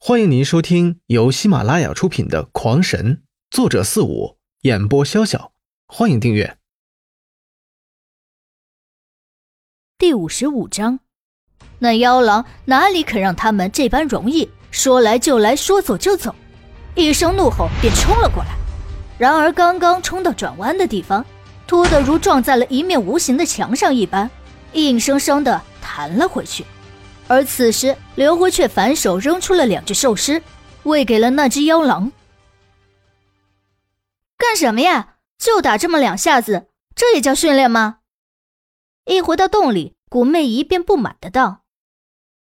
欢迎您收听由喜马拉雅出品的《狂神》，作者四五，演播潇潇。欢迎订阅。第五十五章，那妖狼哪里肯让他们这般容易？说来就来，说走就走，一声怒吼便冲了过来。然而刚刚冲到转弯的地方，突的如撞在了一面无形的墙上一般，硬生生的弹了回去。而此时，刘辉却反手扔出了两只兽尸，喂给了那只妖狼。干什么呀？就打这么两下子，这也叫训练吗？一回到洞里，古媚姨便不满的道：“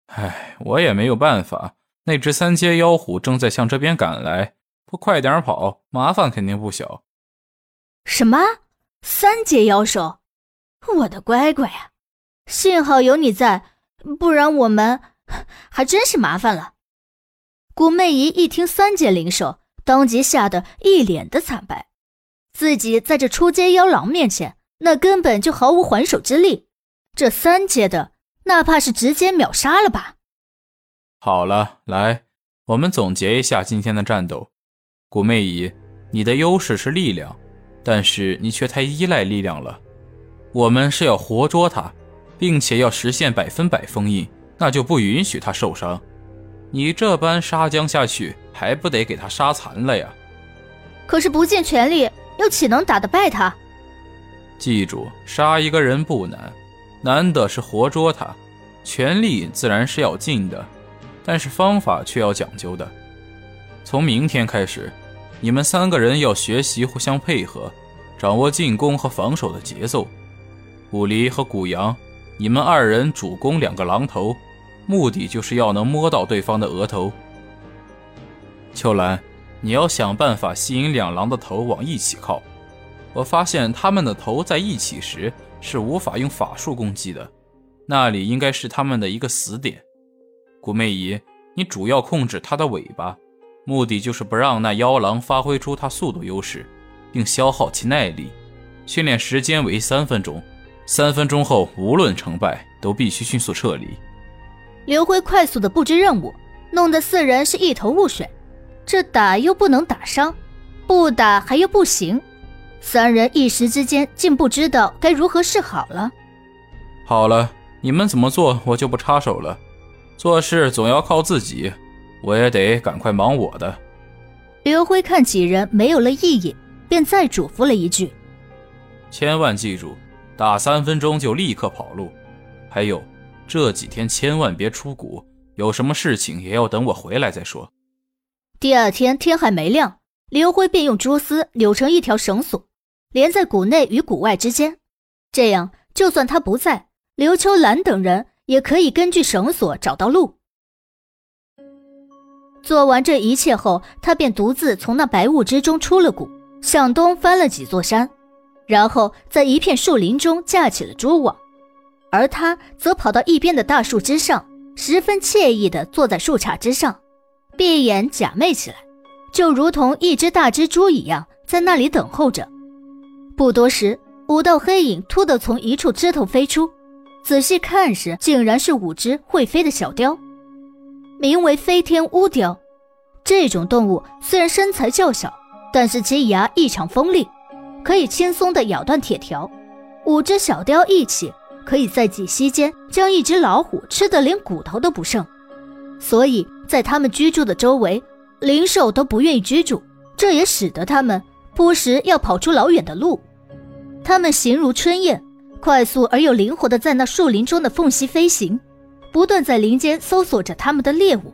哎，我也没有办法。那只三阶妖虎正在向这边赶来，不快点跑，麻烦肯定不小。”什么？三阶妖兽？我的乖乖呀！幸好有你在。不然我们还真是麻烦了。古媚姨一听三阶灵兽，当即吓得一脸的惨白。自己在这出阶妖狼面前，那根本就毫无还手之力。这三阶的，哪怕是直接秒杀了吧？好了，来，我们总结一下今天的战斗。古媚姨，你的优势是力量，但是你却太依赖力量了。我们是要活捉他。并且要实现百分百封印，那就不允许他受伤。你这般杀将下去，还不得给他杀残了呀？可是不尽全力，又岂能打得败他？记住，杀一个人不难，难的是活捉他。全力自然是要尽的，但是方法却要讲究的。从明天开始，你们三个人要学习互相配合，掌握进攻和防守的节奏。古离和古阳。你们二人主攻两个狼头，目的就是要能摸到对方的额头。秋兰，你要想办法吸引两狼的头往一起靠。我发现他们的头在一起时是无法用法术攻击的，那里应该是他们的一个死点。古媚姨，你主要控制它的尾巴，目的就是不让那妖狼发挥出它速度优势，并消耗其耐力。训练时间为三分钟。三分钟后，无论成败，都必须迅速撤离。刘辉快速的布置任务，弄得四人是一头雾水。这打又不能打伤，不打还又不行，三人一时之间竟不知道该如何是好了。好了，你们怎么做，我就不插手了。做事总要靠自己，我也得赶快忙我的。刘辉看几人没有了意义，便再嘱咐了一句：“千万记住。”打三分钟就立刻跑路，还有这几天千万别出谷，有什么事情也要等我回来再说。第二天天还没亮，刘辉便用蛛丝扭成一条绳索，连在谷内与谷外之间，这样就算他不在，刘秋兰等人也可以根据绳索找到路。做完这一切后，他便独自从那白雾之中出了谷，向东翻了几座山。然后在一片树林中架起了蛛网，而他则跑到一边的大树之上，十分惬意地坐在树杈之上，闭眼假寐起来，就如同一只大蜘蛛一样，在那里等候着。不多时，五道黑影突地从一处枝头飞出，仔细看时，竟然是五只会飞的小雕，名为飞天乌雕。这种动物虽然身材较小，但是其牙异常锋利。可以轻松地咬断铁条，五只小雕一起，可以在几息间将一只老虎吃得连骨头都不剩。所以在他们居住的周围，灵兽都不愿意居住，这也使得他们不时要跑出老远的路。他们形如春燕，快速而又灵活地在那树林中的缝隙飞行，不断在林间搜索着他们的猎物，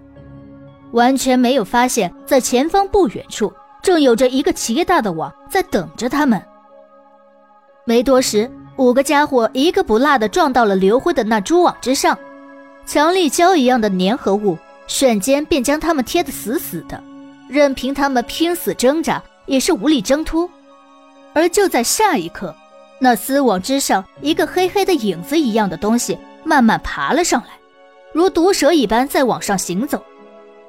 完全没有发现，在前方不远处。正有着一个奇大的网在等着他们。没多时，五个家伙一个不落的撞到了刘辉的那蛛网之上，强力胶一样的粘合物瞬间便将他们贴得死死的，任凭他们拼死挣扎也是无力挣脱。而就在下一刻，那丝网之上一个黑黑的影子一样的东西慢慢爬了上来，如毒蛇一般在网上行走。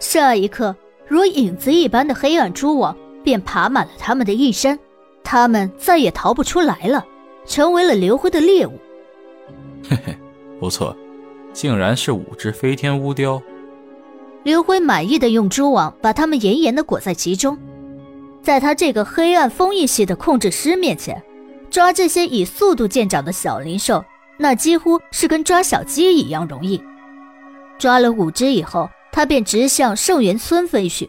下一刻，如影子一般的黑暗蛛网。便爬满了他们的一身，他们再也逃不出来了，成为了刘辉的猎物。嘿嘿，不错，竟然是五只飞天乌雕。刘辉满意的用蛛网把它们严严的裹在其中。在他这个黑暗封印系的控制师面前，抓这些以速度见长的小灵兽，那几乎是跟抓小鸡一样容易。抓了五只以后，他便直向圣元村飞去。